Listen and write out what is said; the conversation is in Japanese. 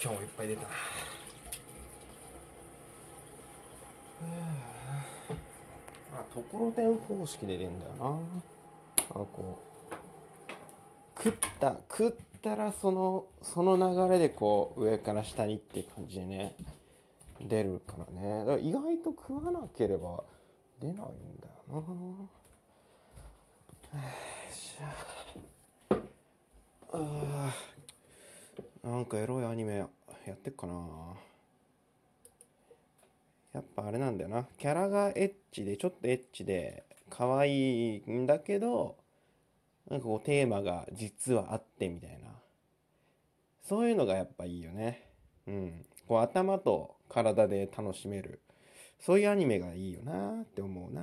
今日いっぱい出た。あところてん方式で出るんだよな。あこう食った食ったらそのその流れでこう上から下にって感じでね出るからね。だから意外と食わなければ出ないんだよな。よいしょあーなんかエロいアニメやってっかな。やっぱあれなんだよな。キャラがエッチでちょっとエッチで可愛いんだけどなんかこうテーマが実はあってみたいな。そういうのがやっぱいいよね。うん。こう頭と体で楽しめる。そういうアニメがいいよなって思うな。